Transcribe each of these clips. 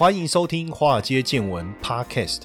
欢迎收听《华尔街见闻》Podcast。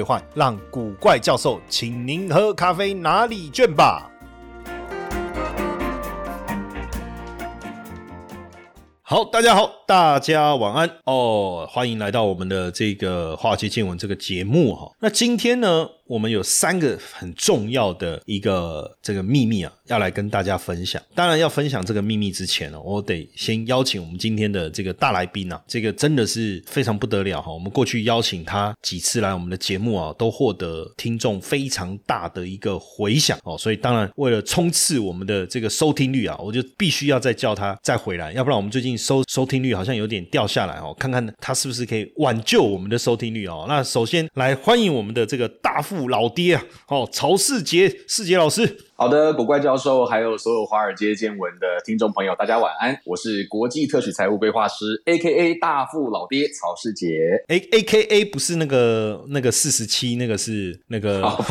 兑换，让古怪教授请您喝咖啡哪里卷吧。好，大家好，大家晚安哦，欢迎来到我们的这个华尔街见闻这个节目哈。那今天呢？我们有三个很重要的一个这个秘密啊，要来跟大家分享。当然，要分享这个秘密之前呢，我得先邀请我们今天的这个大来宾啊，这个真的是非常不得了哈。我们过去邀请他几次来我们的节目啊，都获得听众非常大的一个回响哦。所以，当然为了冲刺我们的这个收听率啊，我就必须要再叫他再回来，要不然我们最近收收听率好像有点掉下来哦。看看他是不是可以挽救我们的收听率哦。那首先来欢迎我们的这个大富。老爹啊，哦，曹世杰，世杰老师。好的，古怪教授，还有所有华尔街见闻的听众朋友，大家晚安。我是国际特许财务规划师，A K A 大富老爹曹世杰。A A K A 不是那个那个四十七，那个是那个好，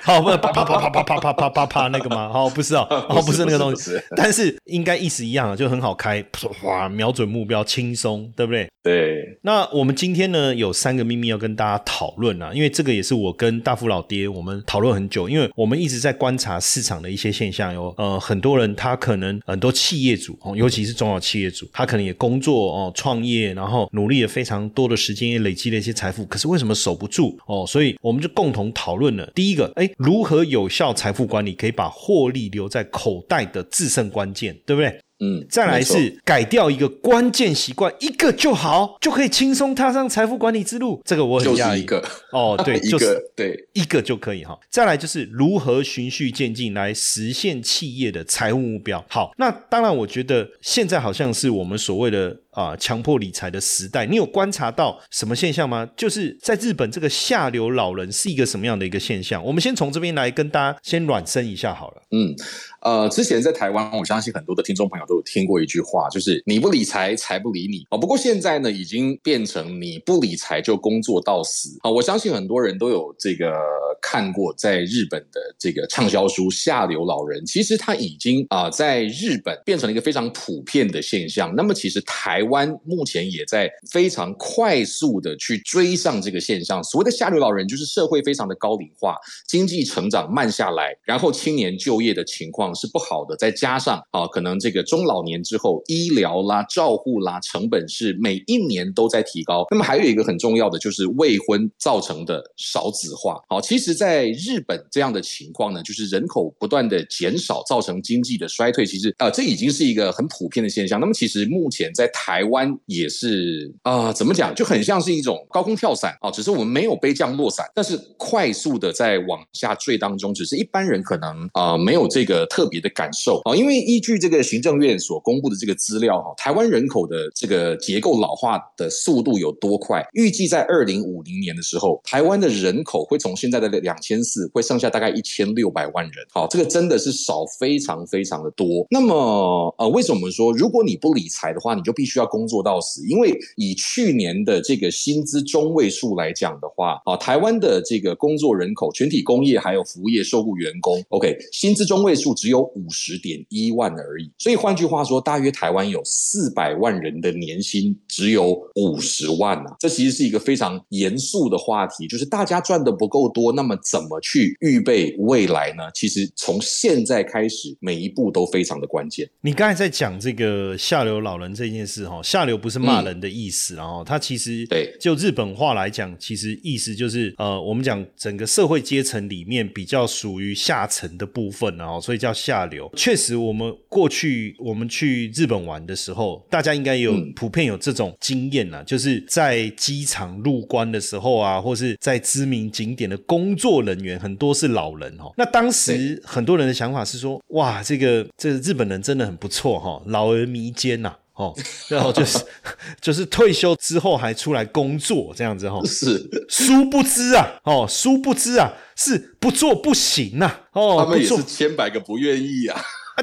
好，不是啪啪啪啪啪啪啪啪啪啪那个吗？哦，不是哦，哦，不是那个东西，但是应该意思一样啊，就很好开，哇，瞄准目标，轻松，对不对？对。那我们今天呢，有三个秘密要跟大家讨论啊，因为这个也是我跟大富老爹我们讨论很久，因为我们一直在观察市场。的一些现象有呃很多人他可能很多企业主哦，尤其是中小企业主，他可能也工作哦创业，然后努力了非常多的时间，也累积了一些财富，可是为什么守不住哦？所以我们就共同讨论了第一个，哎，如何有效财富管理，可以把获利留在口袋的制胜关键，对不对？嗯，再来是改掉一个关键习惯，一个就好，就可以轻松踏上财富管理之路。这个我很讶异。一个哦，对，就是对一个就可以哈。再来就是如何循序渐进来实现企业的财务目标。好，那当然，我觉得现在好像是我们所谓的。啊，强迫理财的时代，你有观察到什么现象吗？就是在日本，这个下流老人是一个什么样的一个现象？我们先从这边来跟大家先暖身一下好了。嗯，呃，之前在台湾，我相信很多的听众朋友都有听过一句话，就是“你不理财，财不理你”。哦，不过现在呢，已经变成“你不理财就工作到死”。啊，我相信很多人都有这个看过在日本的这个畅销书《下流老人》，其实它已经啊在日本变成了一个非常普遍的现象。那么，其实台台湾目前也在非常快速的去追上这个现象。所谓的下流老人，就是社会非常的高龄化，经济成长慢下来，然后青年就业的情况是不好的，再加上啊，可能这个中老年之后医疗啦、照护啦成本是每一年都在提高。那么还有一个很重要的就是未婚造成的少子化。好，其实，在日本这样的情况呢，就是人口不断的减少，造成经济的衰退。其实啊，这已经是一个很普遍的现象。那么，其实目前在台台湾也是啊，怎么讲就很像是一种高空跳伞啊，只是我们没有背降落伞，但是快速的在往下坠当中，只是一般人可能啊没有这个特别的感受啊，因为依据这个行政院所公布的这个资料哈，台湾人口的这个结构老化的速度有多快？预计在二零五零年的时候，台湾的人口会从现在的两千四会剩下大概一千六百万人，好，这个真的是少非常非常的多。那么呃，为什么说如果你不理财的话，你就必须要要工作到死，因为以去年的这个薪资中位数来讲的话，啊，台湾的这个工作人口，全体工业还有服务业受雇员工，OK，薪资中位数只有五十点一万而已。所以换句话说，大约台湾有四百万人的年薪只有五十万啊，这其实是一个非常严肃的话题，就是大家赚的不够多，那么怎么去预备未来呢？其实从现在开始，每一步都非常的关键。你刚才在讲这个下流老人这件事。哦，下流不是骂人的意思，然后它其实对就日本话来讲，其实意思就是呃，我们讲整个社会阶层里面比较属于下层的部分，然后所以叫下流。确实，我们过去我们去日本玩的时候，大家应该有普遍有这种经验呐，就是在机场入关的时候啊，或是在知名景点的工作人员很多是老人哦。那当时很多人的想法是说，哇，这个这日本人真的很不错哈，老而弥坚呐。哦，然后就是 就是退休之后还出来工作这样子哈。是，殊不知啊，哦，殊不知啊，是不做不行呐。哦，他们也是千百个不愿意啊。啊，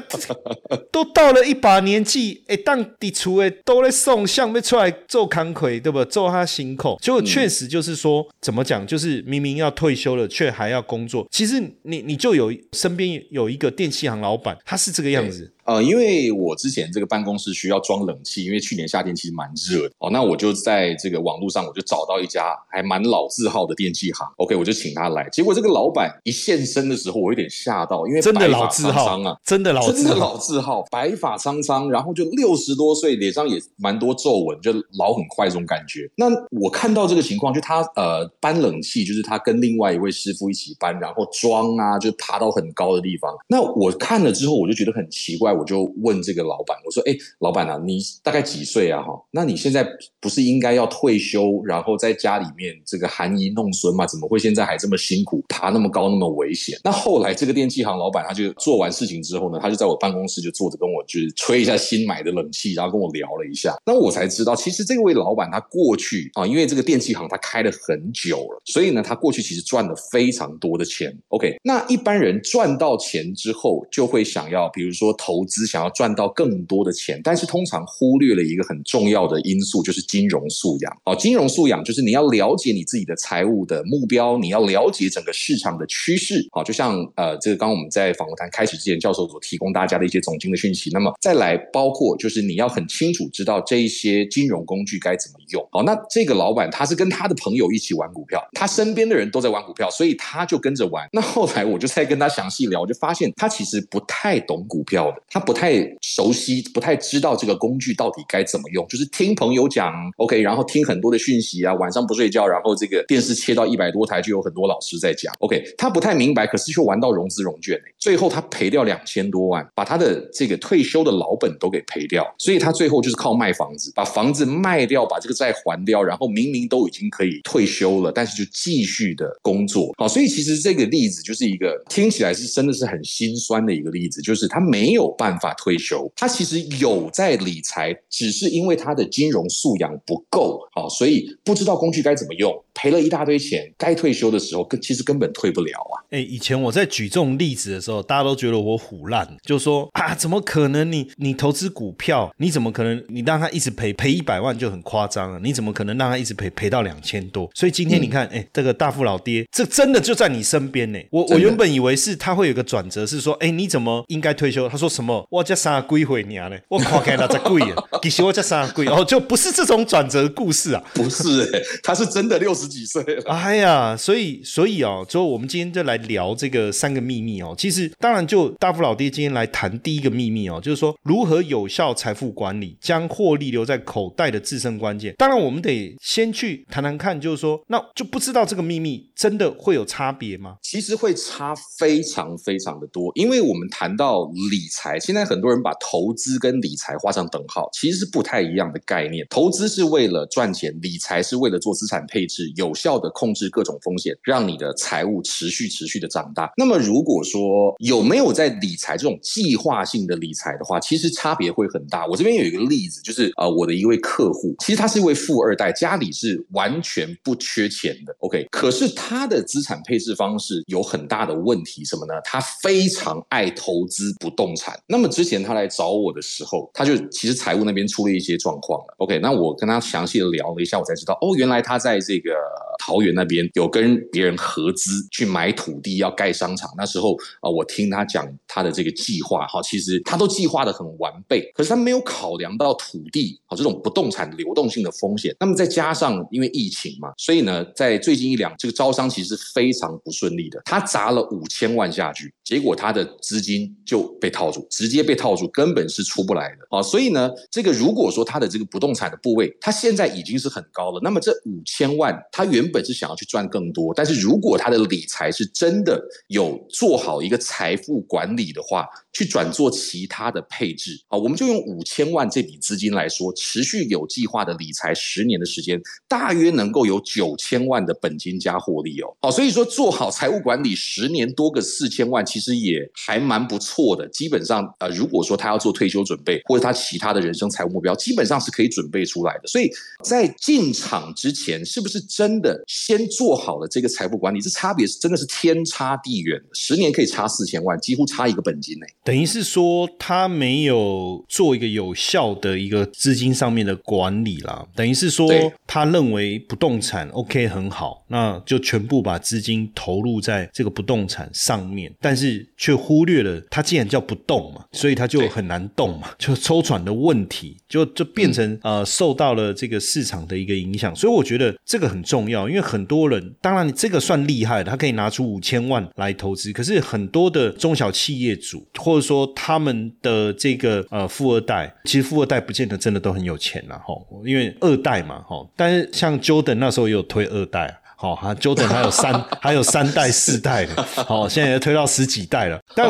都到了一把年纪，哎，当地出诶都在送相，没出来做康魁，对不？做他心口，结果确实就是说，怎么讲？就是明明要退休了，却还要工作。其实你你就有身边有一个电器行老板，他是这个样子。呃，因为我之前这个办公室需要装冷气，因为去年夏天其实蛮热的哦。那我就在这个网络上，我就找到一家还蛮老字号的电器行。OK，我就请他来。结果这个老板一现身的时候，我有点吓到，因为真的老字号啊，真的老真的老字号，白发苍苍，然后就六十多岁，脸上也蛮多皱纹，就老很快这种感觉。那我看到这个情况，就他呃搬冷气，就是他跟另外一位师傅一起搬，然后装啊，就爬到很高的地方。那我看了之后，我就觉得很奇怪。我就问这个老板，我说：“哎，老板啊，你大概几岁啊？哈，那你现在不是应该要退休，然后在家里面这个含饴弄孙吗？怎么会现在还这么辛苦，爬那么高，那么危险？”那后来这个电器行老板他就做完事情之后呢，他就在我办公室就坐着跟我就是吹一下新买的冷气，然后跟我聊了一下。那我才知道，其实这位老板他过去啊，因为这个电器行他开了很久了，所以呢，他过去其实赚了非常多的钱。OK，那一般人赚到钱之后，就会想要，比如说投投资，想要。赚到更多的钱，但是通常忽略了一个很重要的因素，就是金融素养。哦，金融素养就是你要了解你自己的财务的目标，你要了解整个市场的趋势。好，就像呃，这个刚刚我们在访谈开始之前，教授所提供大家的一些总经的讯息。那么再来，包括就是你要很清楚知道这一些金融工具该怎么用。好，那这个老板他是跟他的朋友一起玩股票，他身边的人都在玩股票，所以他就跟着玩。那后来我就在跟他详细聊，我就发现他其实不太懂股票的，他不太。熟悉不太知道这个工具到底该怎么用，就是听朋友讲，OK，然后听很多的讯息啊，晚上不睡觉，然后这个电视切到一百多台，就有很多老师在讲，OK，他不太明白，可是却玩到融资融券，最后他赔掉两千多万，把他的这个退休的老本都给赔掉，所以他最后就是靠卖房子，把房子卖掉，把这个债还掉，然后明明都已经可以退休了，但是就继续的工作，好，所以其实这个例子就是一个听起来是真的是很心酸的一个例子，就是他没有办法退。休，他其实有在理财，只是因为他的金融素养不够，好，所以不知道工具该怎么用，赔了一大堆钱。该退休的时候，根其实根本退不了啊。哎，以前我在举这种例子的时候，大家都觉得我虎烂，就说啊，怎么可能？你你投资股票，你怎么可能？你让他一直赔赔一百万就很夸张了，你怎么可能让他一直赔赔到两千多？所以今天你看，哎，这个大富老爹，这真的就在你身边呢。我我原本以为是他会有个转折，是说，哎，你怎么应该退休？他说什么？我才三贵回你啊嘞！我看开了才贵啊，其实我才三几哦，就不是这种转折故事啊，不是哎，他是真的六十几岁了。哎呀，所以所以哦，就我们今天就来聊这个三个秘密哦。其实当然，就大富老爹今天来谈第一个秘密哦，就是说如何有效财富管理，将获利留在口袋的制胜关键。当然，我们得先去谈谈看，就是说，那就不知道这个秘密真的会有差别吗？其实会差非常非常的多，因为我们谈到理财，现在很多人。把投资跟理财画上等号，其实是不太一样的概念。投资是为了赚钱，理财是为了做资产配置，有效的控制各种风险，让你的财务持续持续的长大。那么，如果说有没有在理财这种计划性的理财的话，其实差别会很大。我这边有一个例子，就是呃，我的一位客户，其实他是一位富二代，家里是完全不缺钱的。OK，可是他的资产配置方式有很大的问题，什么呢？他非常爱投资不动产。那么之前他。来找我的时候，他就其实财务那边出了一些状况了。OK，那我跟他详细的聊了一下，我才知道哦，原来他在这个桃园那边有跟别人合资去买土地，要盖商场。那时候啊，我听他讲他的这个计划，哈，其实他都计划的很完备，可是他没有考量到土地好这种不动产流动性的风险。那么再加上因为疫情嘛，所以呢，在最近一两这个招商其实非常不顺利的。他砸了五千万下去，结果他的资金就被套住，直接被套住。根本是出不来的啊！所以呢，这个如果说他的这个不动产的部位，他现在已经是很高了，那么这五千万，他原本是想要去赚更多，但是如果他的理财是真的有做好一个财富管理的话，去转做其他的配置啊，我们就用五千万这笔资金来说，持续有计划的理财十年的时间，大约能够有九千万的本金加获利哦。好，所以说做好财务管理十年多个四千万，其实也还蛮不错的，基本上。上呃，如果说他要做退休准备，或者他其他的人生财务目标，基本上是可以准备出来的。所以在进场之前，是不是真的先做好了这个财富管理？这差别是真的是天差地远，十年可以差四千万，几乎差一个本金呢。等于是说他没有做一个有效的一个资金上面的管理啦，等于是说他认为不动产 OK 很好，那就全部把资金投入在这个不动产上面，但是却忽略了它既然叫不动嘛，所以它就很难动嘛，就抽转的问题就就变成呃受到了这个市场的一个影响，所以我觉得这个很重要，因为很多人当然你这个算厉害的，他可以拿出五千万来投资，可是很多的中小企业主或者说他们的这个呃富二代，其实富二代不见得真的都很有钱呐，吼，因为二代嘛，吼，但是像 Jordan 那时候也有推二代。好，哈，Jordan 还有三，还有三代、四代的，好，现在推到十几代了。但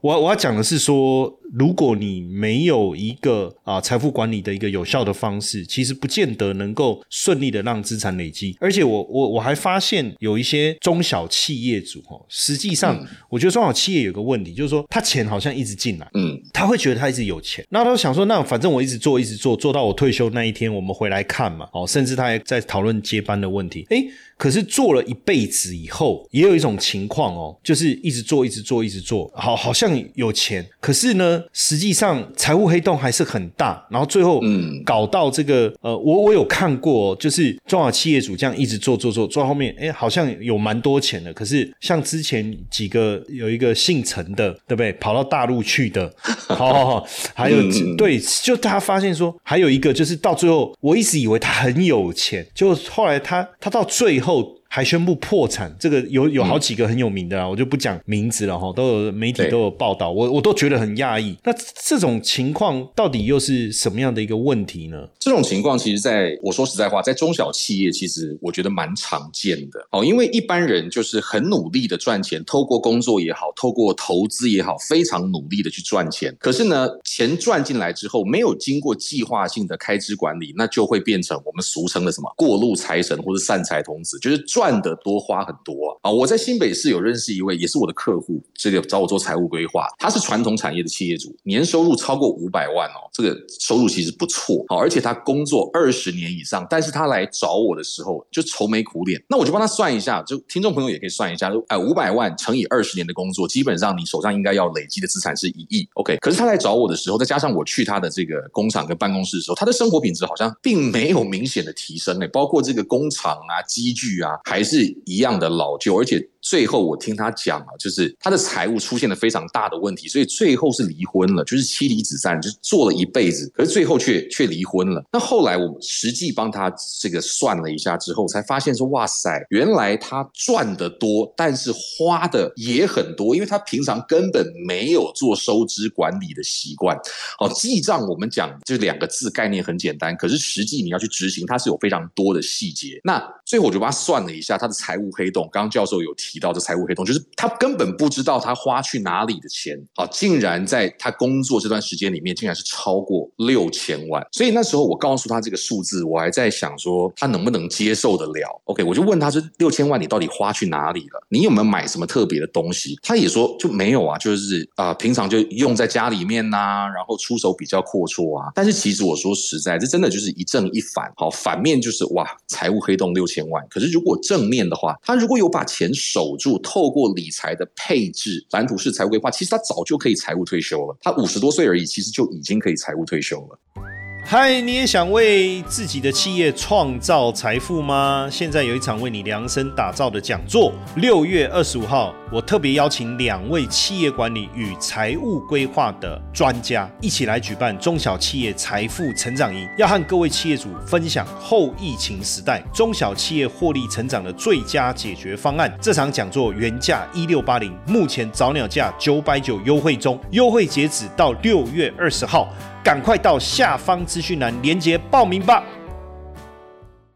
我我要讲的是说。如果你没有一个啊财富管理的一个有效的方式，其实不见得能够顺利的让资产累积。而且我我我还发现有一些中小企业主哦，实际上我觉得中小企业有个问题，就是说他钱好像一直进来，嗯，他会觉得他一直有钱，那他想说，那反正我一直做一直做，做到我退休那一天我们回来看嘛，哦，甚至他还在讨论接班的问题。哎，可是做了一辈子以后，也有一种情况哦，就是一直做一直做一直做，好好像有钱，可是呢。实际上财务黑洞还是很大，然后最后搞到这个呃，我我有看过，就是中小企业主这样一直做做做做到后面，哎，好像有蛮多钱的。可是像之前几个有一个姓陈的，对不对？跑到大陆去的，好好好，还有对，就大家发现说，还有一个就是到最后，我一直以为他很有钱，就后来他他到最后。还宣布破产，这个有有好几个很有名的啊，我就不讲名字了哈，都有媒体都有报道，我我都觉得很讶异。那这种情况到底又是什么样的一个问题呢？这种情况其实，在我说实在话，在中小企业其实我觉得蛮常见的哦，因为一般人就是很努力的赚钱，透过工作也好，透过投资也好，非常努力的去赚钱。可是呢，钱赚进来之后，没有经过计划性的开支管理，那就会变成我们俗称的什么过路财神或者散财童子，就是。赚赚的多花很多啊！我在新北市有认识一位，也是我的客户，这个找我做财务规划。他是传统产业的企业主，年收入超过五百万哦，这个收入其实不错。好，而且他工作二十年以上，但是他来找我的时候就愁眉苦脸。那我就帮他算一下，就听众朋友也可以算一下，就哎，五百万乘以二十年的工作，基本上你手上应该要累积的资产是一亿。OK，可是他来找我的时候，再加上我去他的这个工厂跟办公室的时候，他的生活品质好像并没有明显的提升诶，包括这个工厂啊、机具啊。还是一样的老旧，而且。最后我听他讲啊，就是他的财务出现了非常大的问题，所以最后是离婚了，就是妻离子散，就做了一辈子，可是最后却却离婚了。那后来我实际帮他这个算了一下之后，才发现说，哇塞，原来他赚的多，但是花的也很多，因为他平常根本没有做收支管理的习惯。哦，记账我们讲就两个字，概念很简单，可是实际你要去执行，它是有非常多的细节。那最后我就帮他算了一下他的财务黑洞，刚刚教授有提。提到的财务黑洞，就是他根本不知道他花去哪里的钱，好，竟然在他工作这段时间里面，竟然是超过六千万。所以那时候我告诉他这个数字，我还在想说他能不能接受得了。OK，我就问他说六千万你到底花去哪里了？你有没有买什么特别的东西？他也说就没有啊，就是啊，平常就用在家里面呐，然后出手比较阔绰啊。但是其实我说实在，这真的就是一正一反。好，反面就是哇，财务黑洞六千万。可是如果正面的话，他如果有把钱收守住，透过理财的配置、蓝图式财务规划，其实他早就可以财务退休了。他五十多岁而已，其实就已经可以财务退休了。嗨，你也想为自己的企业创造财富吗？现在有一场为你量身打造的讲座，六月二十五号，我特别邀请两位企业管理与财务规划的专家一起来举办中小企业财富成长营，要和各位企业主分享后疫情时代中小企业获利成长的最佳解决方案。这场讲座原价一六八零，目前早鸟价九百九优惠中，优惠截止到六月二十号。赶快到下方资讯栏连接报名吧！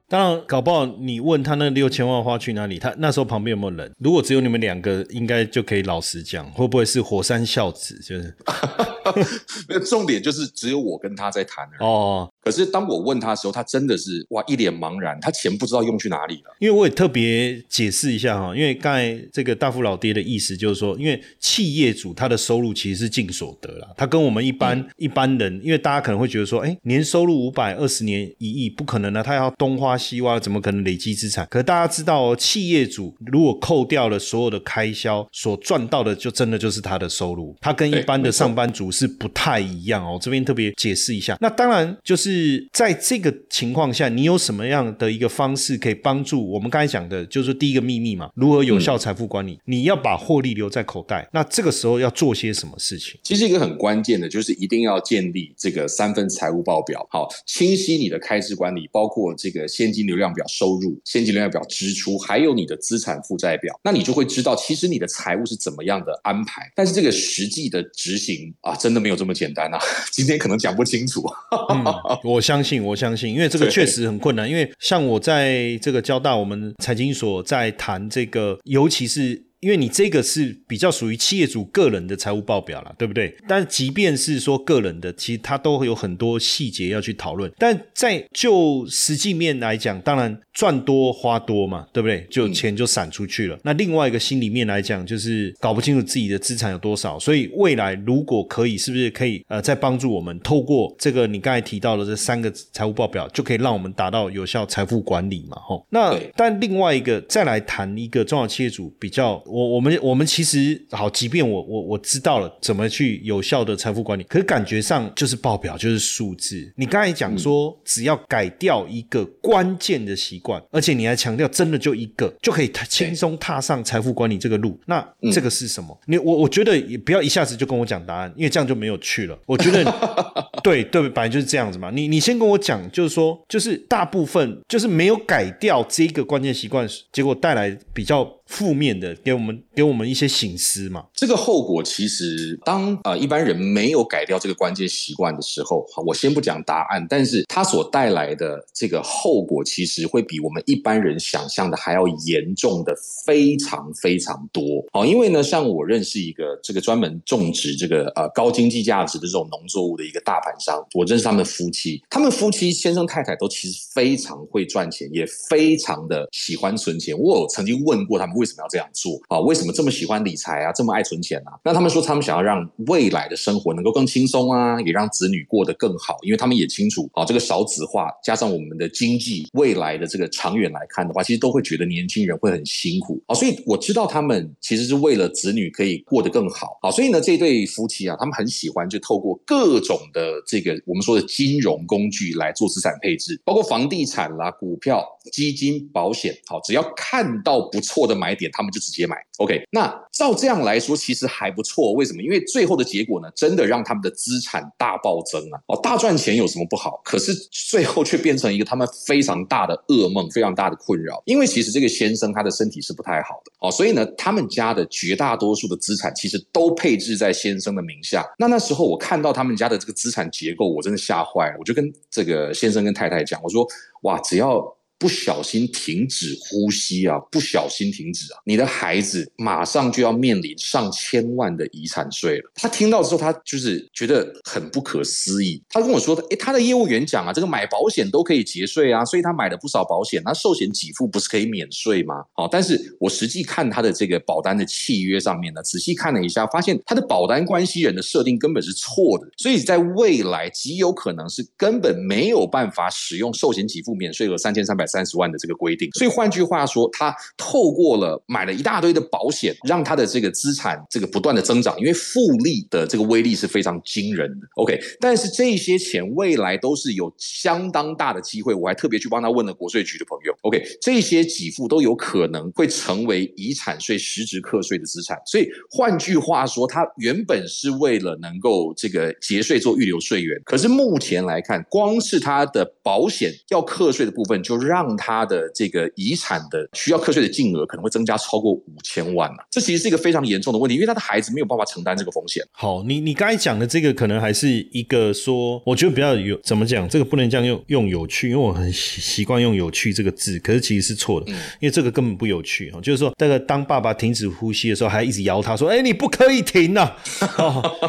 当然，搞不好你问他那六千万花去哪里，他那时候旁边有没有人？如果只有你们两个，应该就可以老实讲，会不会是火山孝子？就是，重点就是只有我跟他在谈哦。可是当我问他的时候，他真的是哇一脸茫然，他钱不知道用去哪里了。因为我也特别解释一下哈，因为刚才这个大富老爹的意思就是说，因为企业主他的收入其实是净所得啦，他跟我们一般、一般人，因为大家可能会觉得说，哎，年收入五百，二十年一亿，不可能啊，他要东花西挖，怎么可能累积资产？可是大家知道哦，企业主如果扣掉了所有的开销，所赚到的就真的就是他的收入，他跟一般的上班族是不太一样哦。这边特别解释一下。那当然就是在这个情况下，你有什么样的一个方式可以帮助我们刚才讲的，就是第一个秘密嘛，如何有效财富管理？你要把获利留在口袋，那这个时候要做些什么事情？其实一个很关键的就是一定要建立这个三份财务报表，好清晰你的开支管理，包括这个现金流量表收入、现金流量表支出，还有你的资产负债表，那你就会知道其实你的财务是怎么样的安排。但是这个实际的执行啊，真的没有这么简单啊！今天可能讲不清楚。嗯，我相信，我相信，因为这个确实很困难。因为像我在这个交大，我们财经所在谈这个，尤其是。因为你这个是比较属于企业主个人的财务报表了，对不对？但即便是说个人的，其实它都会有很多细节要去讨论。但在就实际面来讲，当然赚多花多嘛，对不对？就钱就散出去了。那另外一个心里面来讲，就是搞不清楚自己的资产有多少。所以未来如果可以，是不是可以呃再帮助我们透过这个你刚才提到的这三个财务报表，就可以让我们达到有效财富管理嘛？吼，那但另外一个再来谈一个中小企业主比较，我我们我们其实好，即便我我我知道了怎么去有效的财富管理，可是感觉上就是报表就是数字。你刚才讲说，只要改掉一个关键的习惯，而且你还强调真的就一个，就可以轻松踏上财富管理这个路。那这个是什么？你我我觉得也不要一下子就跟我讲答案，因为这样就没有趣了。我觉得 对对，本来就是这样子嘛。你你先跟我讲，就是说，就是大部分就是没有改掉这一个关键习惯，结果带来比较负面的，给我们给我们一些醒思嘛。这个后果其实，当呃一般人没有改掉这个关键习惯的时候，我先不讲答案，但是它所带来的这个后果，其实会比我们一般人想象的还要严重的非常非常多。好，因为呢，像我认识一个这个专门种植这个呃高经济价值的这种农作物的一个大盘商，我认识他们夫妻，他们夫妻先生太太都其实非常会赚钱，也非常的喜欢存钱。我有曾经问过他们为什么要这样做啊？为什么这么喜欢理财啊？这么爱存钱啊？那他们说他们想要让未来的生活能够更轻松啊，也让子女过得更好，因为他们也清楚啊，这个少子化加上我们的经济未来的这个长远来看的话，其实都会觉得年轻人会很辛苦啊。所以我知道他们其实是为了子女可以过得更好啊。所以呢，这对夫妻啊，他们很喜欢就透过各种的这个我们说的金融工具来做资产配置，包括房地产啦、股票、基金、保险。好，只要看到不错的买点，他们就直接买。OK，那照这样来说，其实还不错。为什么？因为最后的结果呢，真的让他们的资产大暴增啊！哦，大赚钱有什么不好？可是最后却变成一个他们非常大的噩梦，非常大的困扰。因为其实这个先生他的身体是不太好的哦，所以呢，他们家的绝大多数的资产其实都配置在先生的名下。那那时候我看到他们家的这个资产结构，我真的吓坏了。我就跟这个先生跟太太讲，我说：哇，只要不小心停止呼吸啊，不小心停止啊，你的孩子马上就要面临上千万的遗产税了。他听到之后，他就是觉得很不可思议。他跟我说：“诶，他的业务员讲啊，这个买保险都可以节税啊，所以他买了不少保险。那寿险给付不是可以免税吗？好、但是我实际看他的这个保单的契约上面呢，仔细看了一下，发现他的保单关系人的设定根本是错的，所以在未来极有可能是根本没有办法使用寿险给付免税额三千三百三十万的这个规定。所以换句话说，他透过了买了一大堆的保险，让他的这个资产这个不断的增长，因为复利的这个威力是非常惊人的。OK，但是这些钱未来都是有相当大的机会，我还特别去帮他问了国税局的朋友。OK，这些给付都有可能会成为遗产税实质课税的资产。所以换句话说，他原本是为了能够这个节税做预留税源，可是目前来看，光是他的保险要课税的部分，就让让他的这个遗产的需要课税的金额可能会增加超过五千万啊！这其实是一个非常严重的问题，因为他的孩子没有办法承担这个风险。好，你你刚才讲的这个可能还是一个说，我觉得比较有怎么讲，这个不能这样用用有趣，因为我很习习惯用有趣这个字，可是其实是错的，因为这个根本不有趣哈。就是说，那个当爸爸停止呼吸的时候，还一直摇他说：“哎，你不可以停呐！”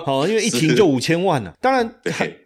好，因为一停就五千万了。当然，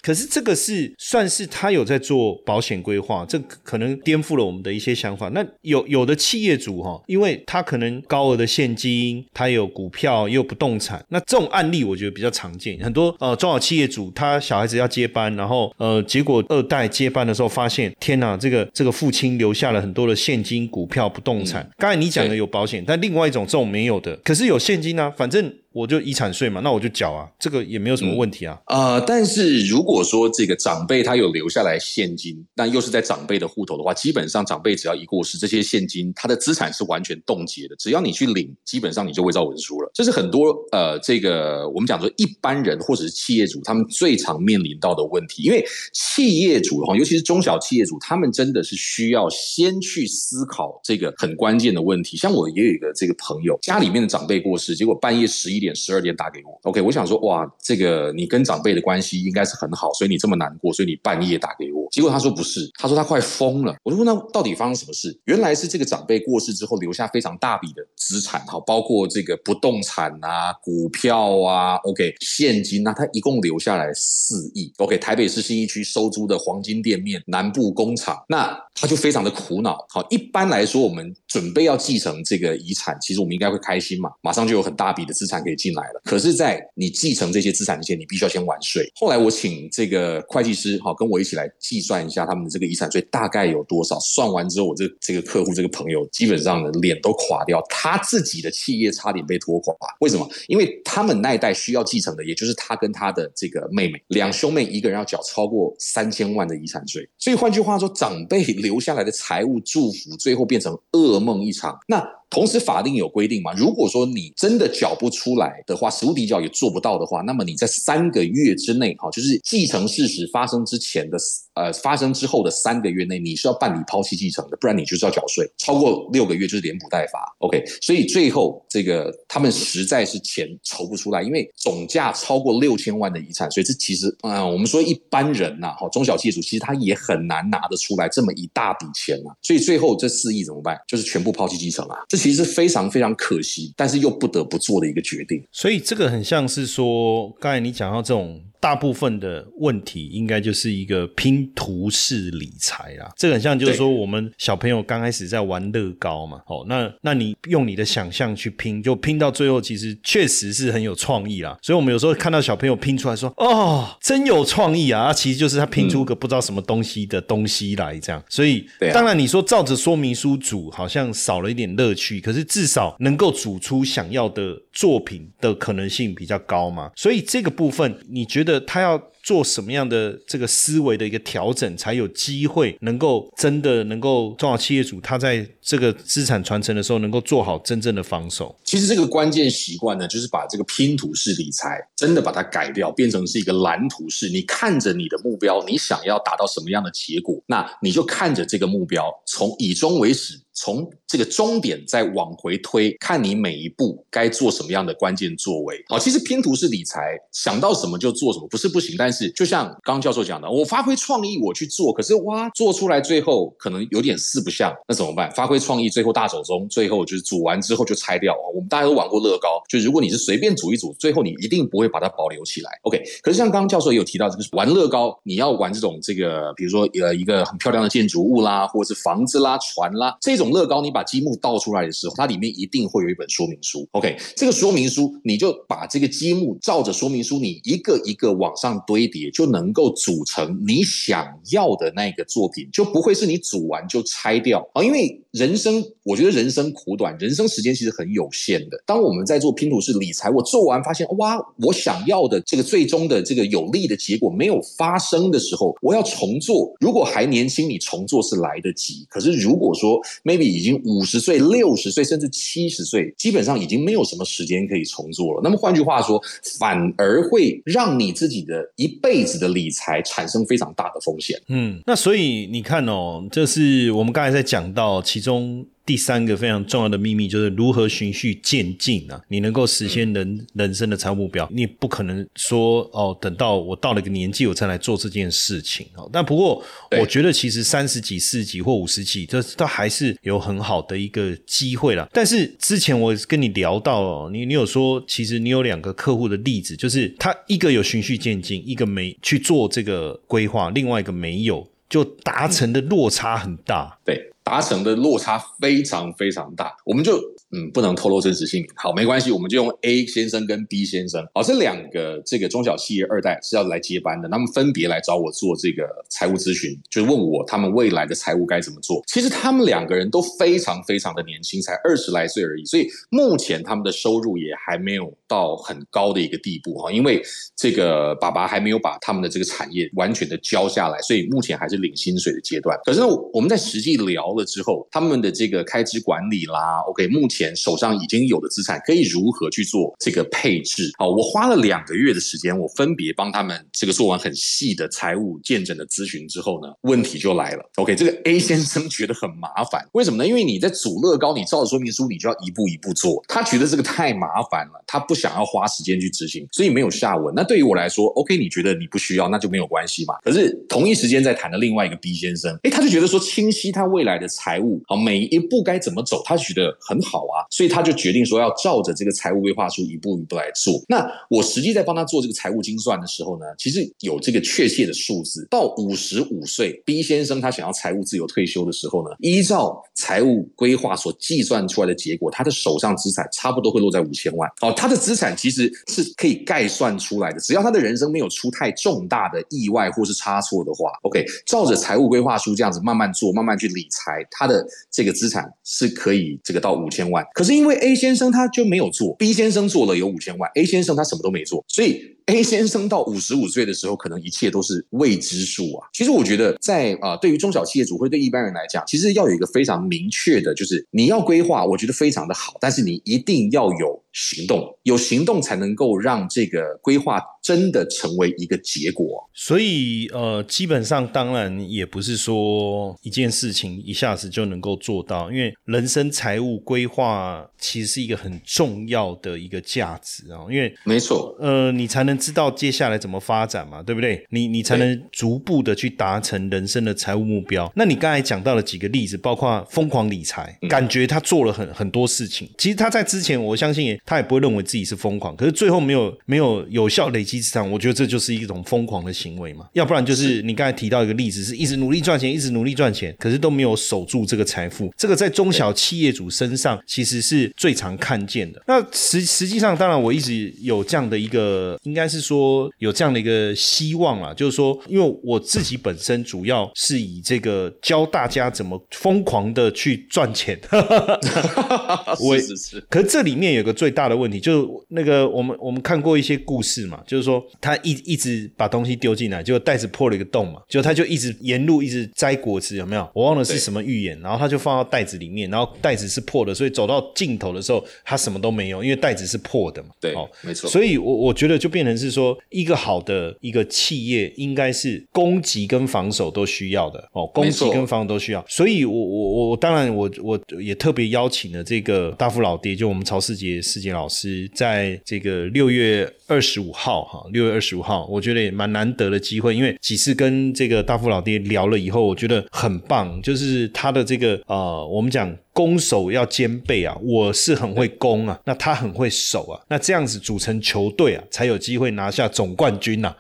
可是这个是算是他有在做保险规划，这可能颠覆了我们的一些想法。那有有的企业主哈，因为他可能高额的现金，他有股票也有不动产，那这种案例我觉得比较常见。很多呃中小企业主，他小孩子要接班，然后呃结果二代接班的时候发现，天哪，这个这个父亲留下了很多的现金、股票、不动产。刚才你讲的有保险，但另外一种这种没有的，可是有现金呢，反正。我就遗产税嘛，那我就缴啊，这个也没有什么问题啊。呃，但是如果说这个长辈他有留下来现金，但又是在长辈的户头的话，基本上长辈只要一过世，这些现金他的资产是完全冻结的。只要你去领，基本上你就伪造文书了。这是很多呃，这个我们讲说一般人或者是企业主他们最常面临到的问题。因为企业主哈，尤其是中小企业主，他们真的是需要先去思考这个很关键的问题。像我也有一个这个朋友，家里面的长辈过世，结果半夜十一。点十二点打给我，OK，我想说，哇，这个你跟长辈的关系应该是很好，所以你这么难过，所以你半夜打给我。结果他说不是，他说他快疯了。我就问他到底发生什么事？原来是这个长辈过世之后留下非常大笔的资产，哈，包括这个不动产啊、股票啊，OK，现金啊，他一共留下来四亿。OK，台北市新一区收租的黄金店面、南部工厂，那他就非常的苦恼。好，一般来说，我们准备要继承这个遗产，其实我们应该会开心嘛，马上就有很大笔的资产可以进来了。可是，在你继承这些资产之前，你必须要先完税。后来我请这个会计师，哈，跟我一起来计。计算一下他们的这个遗产税大概有多少？算完之后，我这这个客户这个朋友基本上呢脸都垮掉，他自己的企业差点被拖垮。为什么？因为他们那一代需要继承的，也就是他跟他的这个妹妹两兄妹，一个人要缴超过三千万的遗产税。所以换句话说，长辈留下来的财务祝福，最后变成噩梦一场。那。同时，法定有规定嘛？如果说你真的缴不出来的话，实物抵缴也做不到的话，那么你在三个月之内，哈，就是继承事实发生之前的，呃，发生之后的三个月内，你是要办理抛弃继承的，不然你就是要缴税。超过六个月就是连补带罚。OK，所以最后这个他们实在是钱筹不出来，因为总价超过六千万的遗产，所以这其实，嗯，我们说一般人呐，哈，中小企业主其实他也很难拿得出来这么一大笔钱啊。所以最后这四亿怎么办？就是全部抛弃继承啊。这其实非常非常可惜，但是又不得不做的一个决定。所以这个很像是说，刚才你讲到这种。大部分的问题应该就是一个拼图式理财啦，这个很像就是说我们小朋友刚开始在玩乐高嘛，哦，那那你用你的想象去拼，就拼到最后其实确实是很有创意啦。所以我们有时候看到小朋友拼出来说，哦，真有创意啊，其实就是他拼出个不知道什么东西的东西来这样。所以当然你说照着说明书煮，好像少了一点乐趣，可是至少能够煮出想要的作品的可能性比较高嘛。所以这个部分你觉得？他要做什么样的这个思维的一个调整，才有机会能够真的能够中小企业主他在这个资产传承的时候，能够做好真正的防守。其实这个关键习惯呢，就是把这个拼图式理财真的把它改掉，变成是一个蓝图式。你看着你的目标，你想要达到什么样的结果，那你就看着这个目标，从以终为始。从这个终点再往回推，看你每一步该做什么样的关键作为。好，其实拼图式理财，想到什么就做什么，不是不行。但但是就像刚刚教授讲的，我发挥创意，我去做，可是哇，做出来最后可能有点四不像，那怎么办？发挥创意，最后大手中，最后就是煮完之后就拆掉。我们大家都玩过乐高，就如果你是随便煮一煮，最后你一定不会把它保留起来。OK，可是像刚刚教授也有提到，这个玩乐高，你要玩这种这个，比如说呃一个很漂亮的建筑物啦，或者是房子啦、船啦这种。乐高，你把积木倒出来的时候，它里面一定会有一本说明书。OK，这个说明书，你就把这个积木照着说明书，你一个一个往上堆叠，就能够组成你想要的那个作品，就不会是你组完就拆掉啊。因为人生，我觉得人生苦短，人生时间其实很有限的。当我们在做拼图式理财，我做完发现，哇，我想要的这个最终的这个有利的结果没有发生的时候，我要重做。如果还年轻，你重做是来得及。可是如果说 maybe 已经五十岁、六十岁，甚至七十岁，基本上已经没有什么时间可以重做了。那么换句话说，反而会让你自己的一辈子的理财产生非常大的风险。嗯，那所以你看哦，这是我们刚才在讲到其中。中第三个非常重要的秘密就是如何循序渐进啊！你能够实现人人生的财务目标，你不可能说哦，等到我到了一个年纪我才来做这件事情哦。但不过，我觉得其实三十几、四十几或五十几，这都还是有很好的一个机会了。但是之前我跟你聊到，你你有说，其实你有两个客户的例子，就是他一个有循序渐进，一个没去做这个规划，另外一个没有，就达成的落差很大。对。达成的落差非常非常大，我们就嗯不能透露真实姓名，好没关系，我们就用 A 先生跟 B 先生，好这两个这个中小企业二代是要来接班的，他们分别来找我做这个财务咨询，就问我他们未来的财务该怎么做。其实他们两个人都非常非常的年轻，才二十来岁而已，所以目前他们的收入也还没有到很高的一个地步哈，因为这个爸爸还没有把他们的这个产业完全的交下来，所以目前还是领薪水的阶段。可是我们在实际聊。了之后，他们的这个开支管理啦，OK，目前手上已经有的资产可以如何去做这个配置？好，我花了两个月的时间，我分别帮他们这个做完很细的财务见证的咨询之后呢，问题就来了。OK，这个 A 先生觉得很麻烦，为什么呢？因为你在组乐高，你照着说明书，你就要一步一步做，他觉得这个太麻烦了，他不想要花时间去执行，所以没有下文。那对于我来说，OK，你觉得你不需要，那就没有关系嘛。可是同一时间在谈的另外一个 B 先生，哎，他就觉得说清晰他未来的。财务好，每一步该怎么走，他觉得很好啊，所以他就决定说要照着这个财务规划书一步一步来做。那我实际在帮他做这个财务精算的时候呢，其实有这个确切的数字。到五十五岁，B 先生他想要财务自由退休的时候呢，依照财务规划所计算出来的结果，他的手上资产差不多会落在五千万。哦，他的资产其实是可以概算出来的，只要他的人生没有出太重大的意外或是差错的话，OK，照着财务规划书这样子慢慢做，慢慢去理财。他的这个资产是可以这个到五千万，可是因为 A 先生他就没有做，B 先生做了有五千万，A 先生他什么都没做，所以。A 先生到五十五岁的时候，可能一切都是未知数啊。其实我觉得，在啊，对于中小企业主或对一般人来讲，其实要有一个非常明确的，就是你要规划，我觉得非常的好，但是你一定要有行动，有行动才能够让这个规划真的成为一个结果。所以呃，基本上当然也不是说一件事情一下子就能够做到，因为人生财务规划其实是一个很重要的一个价值啊。因为没错，呃，你才能。知道接下来怎么发展嘛？对不对？你你才能逐步的去达成人生的财务目标。那你刚才讲到了几个例子，包括疯狂理财，感觉他做了很很多事情。其实他在之前，我相信他也不会认为自己是疯狂。可是最后没有没有有效累积资产，我觉得这就是一种疯狂的行为嘛。要不然就是你刚才提到一个例子，是一直努力赚钱，一直努力赚钱，可是都没有守住这个财富。这个在中小企业主身上其实是最常看见的。那实实际上，当然我一直有这样的一个应该。是说有这样的一个希望啊，就是说，因为我自己本身主要是以这个教大家怎么疯狂的去赚钱，是是是。可是这里面有个最大的问题，就是那个我们我们看过一些故事嘛，就是说他一一直把东西丢进来，结果袋子破了一个洞嘛，就他就一直沿路一直摘果子，有没有？我忘了是什么预言，然后他就放到袋子里面，然后袋子是破的，所以走到尽头的时候，他什么都没有，因为袋子是破的嘛。对，哦，没错。所以我我觉得就变成。是说，一个好的一个企业，应该是攻击跟防守都需要的哦，攻击跟防守都需要。所以，我我我当然我我也特别邀请了这个大富老爹，就我们曹世杰世杰老师，在这个六月二十五号哈，六月二十五号，我觉得也蛮难得的机会，因为几次跟这个大富老爹聊了以后，我觉得很棒，就是他的这个呃，我们讲。攻守要兼备啊！我是很会攻啊，那他很会守啊，那这样子组成球队啊，才有机会拿下总冠军 呐！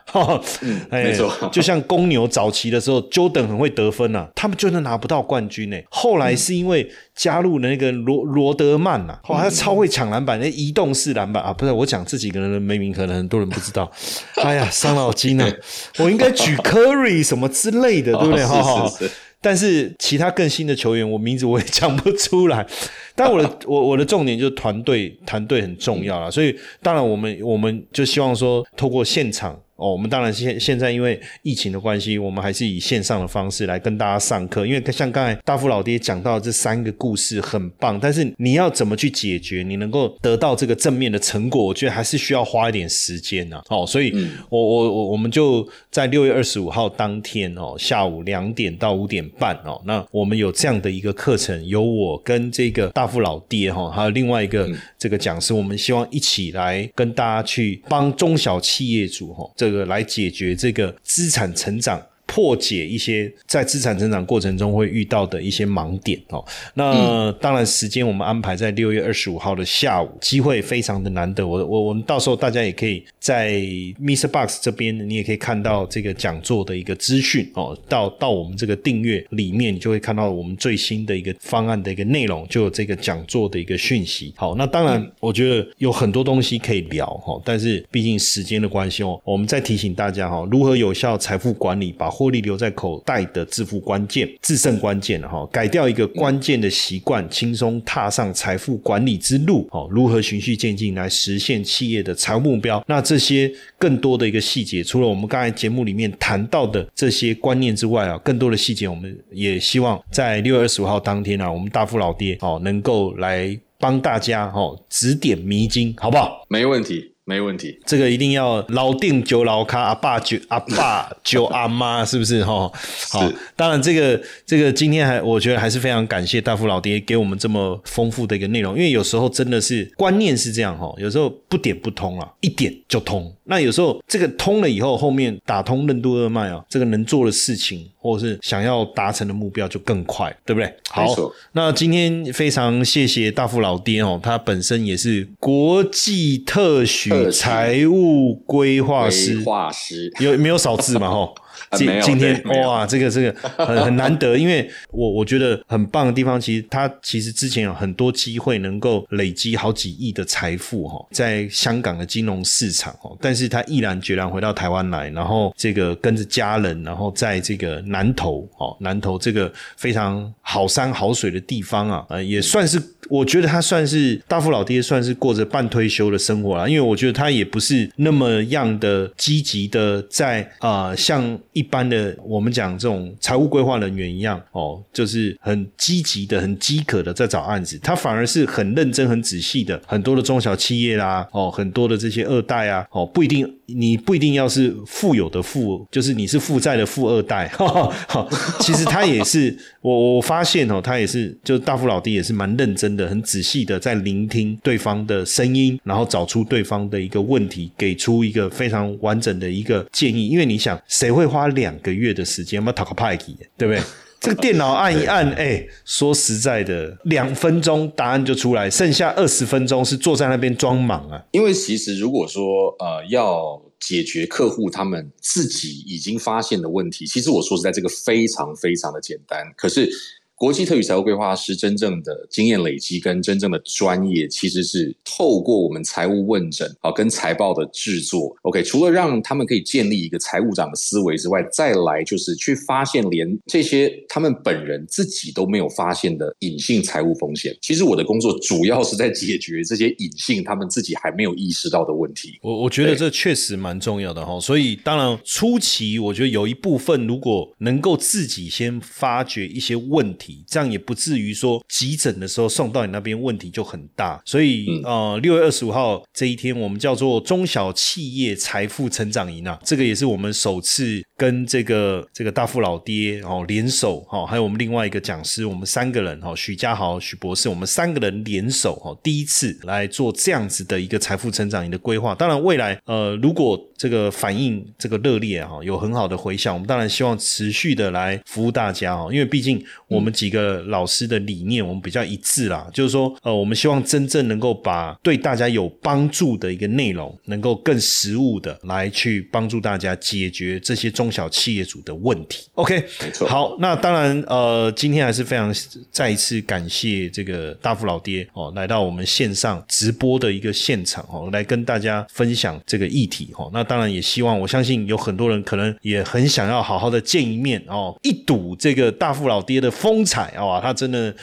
嗯，没错，就像公牛早期的时候，Jordan 很会得分呐，他们就是拿不到冠军呢。后来是因为加入了那个罗罗德曼呐，哇，他超会抢篮板，那移动式篮板啊！不是我讲这几个人的名可能很多人不知道。哎呀，伤脑筋啊！我应该举 Curry 什么之类的，对不对？哈哈。但是其他更新的球员，我名字我也讲不出来。但我的我我的重点就是团队，团队很重要了。所以当然我们我们就希望说，透过现场。哦，我们当然现现在因为疫情的关系，我们还是以线上的方式来跟大家上课。因为像刚才大富老爹讲到这三个故事很棒，但是你要怎么去解决，你能够得到这个正面的成果，我觉得还是需要花一点时间呐。哦，所以我我我我们就在六月二十五号当天哦，下午两点到五点半哦，那我们有这样的一个课程，由我跟这个大富老爹哈，还有另外一个这个讲师，我们希望一起来跟大家去帮中小企业主哈，这这个来解决这个资产成长。破解一些在资产增长过程中会遇到的一些盲点哦。那当然，时间我们安排在六月二十五号的下午，机会非常的难得。我我我们到时候大家也可以在 Mr. Box 这边，你也可以看到这个讲座的一个资讯哦。到到我们这个订阅里面，你就会看到我们最新的一个方案的一个内容，就有这个讲座的一个讯息。好，那当然，我觉得有很多东西可以聊哈，但是毕竟时间的关系哦，我们再提醒大家哈，如何有效财富管理，把获利留在口袋的致富关键、制胜关键哈，改掉一个关键的习惯，轻松踏上财富管理之路。哦，如何循序渐进来实现企业的财务目标？那这些更多的一个细节，除了我们刚才节目里面谈到的这些观念之外啊，更多的细节，我们也希望在六月二十五号当天啊，我们大富老爹哦，能够来帮大家哦指点迷津，好不好？没问题。没问题，这个一定要老定九老卡阿爸九 阿爸九阿妈，是不是哈？好，当然这个这个今天还我觉得还是非常感谢大富老爹给我们这么丰富的一个内容，因为有时候真的是观念是这样哈，有时候不点不通啊，一点就通。那有时候这个通了以后，后面打通任督二脉啊，这个能做的事情或者是想要达成的目标就更快，对不对？好，那今天非常谢谢大富老爹哦，他本身也是国际特许。财务规划师，有没有少字嘛？吼。今今天哇，这个这个很很难得，因为我我觉得很棒的地方，其实他其实之前有很多机会能够累积好几亿的财富哈，在香港的金融市场哦，但是他毅然决然回到台湾来，然后这个跟着家人，然后在这个南投哦，南投这个非常好山好水的地方啊，呃，也算是我觉得他算是大富老爹，算是过着半退休的生活了，因为我觉得他也不是那么样的积极的在啊像。一般的，我们讲这种财务规划人员一样哦，就是很积极的、很饥渴的在找案子。他反而是很认真、很仔细的。很多的中小企业啦，哦，很多的这些二代啊，哦，不一定，你不一定要是富有的富，就是你是负债的富二代。好，其实他也是，我我发现哦，他也是，就大富老弟也是蛮认真的、很仔细的在聆听对方的声音，然后找出对方的一个问题，给出一个非常完整的一个建议。因为你想，谁会花？两个月的时间，我们讨个派给，对不对？这个电脑按一按，哎，说实在的，两分钟答案就出来，剩下二十分钟是坐在那边装忙啊。因为其实如果说呃要解决客户他们自己已经发现的问题，其实我说实在，这个非常非常的简单，可是。国际特许财务规划师真正的经验累积跟真正的专业，其实是透过我们财务问诊啊，跟财报的制作。OK，除了让他们可以建立一个财务长的思维之外，再来就是去发现连这些他们本人自己都没有发现的隐性财务风险。其实我的工作主要是在解决这些隐性他们自己还没有意识到的问题。我我觉得这确实蛮重要的哈。所以当然初期，我觉得有一部分如果能够自己先发掘一些问题。这样也不至于说急诊的时候送到你那边问题就很大，所以呃六月二十五号这一天我们叫做中小企业财富成长营啊，这个也是我们首次跟这个这个大富老爹哦联手哈，还有我们另外一个讲师，我们三个人哦，许家豪、许博士，我们三个人联手哈，第一次来做这样子的一个财富成长营的规划。当然未来呃如果这个反应这个热烈哈，有很好的回响，我们当然希望持续的来服务大家哦，因为毕竟我们几个老师的理念我们比较一致啦，就是说呃，我们希望真正能够把对大家有帮助的一个内容，能够更实务的来去帮助大家解决这些中小企业主的问题。OK，没错。好，那当然呃，今天还是非常再一次感谢这个大富老爹哦，来到我们线上直播的一个现场哦，来跟大家分享这个议题哦，那。当然也希望，我相信有很多人可能也很想要好好的见一面哦，一睹这个大富老爹的风彩啊！他真的，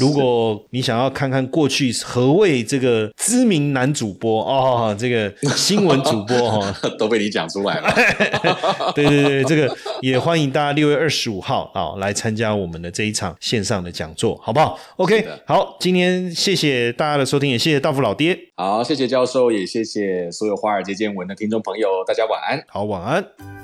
如果你想要看看过去何谓这个知名男主播哦，这个新闻主播哈，都被你讲出来了。对对对，这个也欢迎大家六月二十五号啊来参加我们的这一场线上的讲座，好不好？OK，好，今天谢谢大家的收听，也谢谢大富老爹。好，谢谢教授，也谢谢所有华尔街见闻的听众朋友，大家晚安。好，晚安。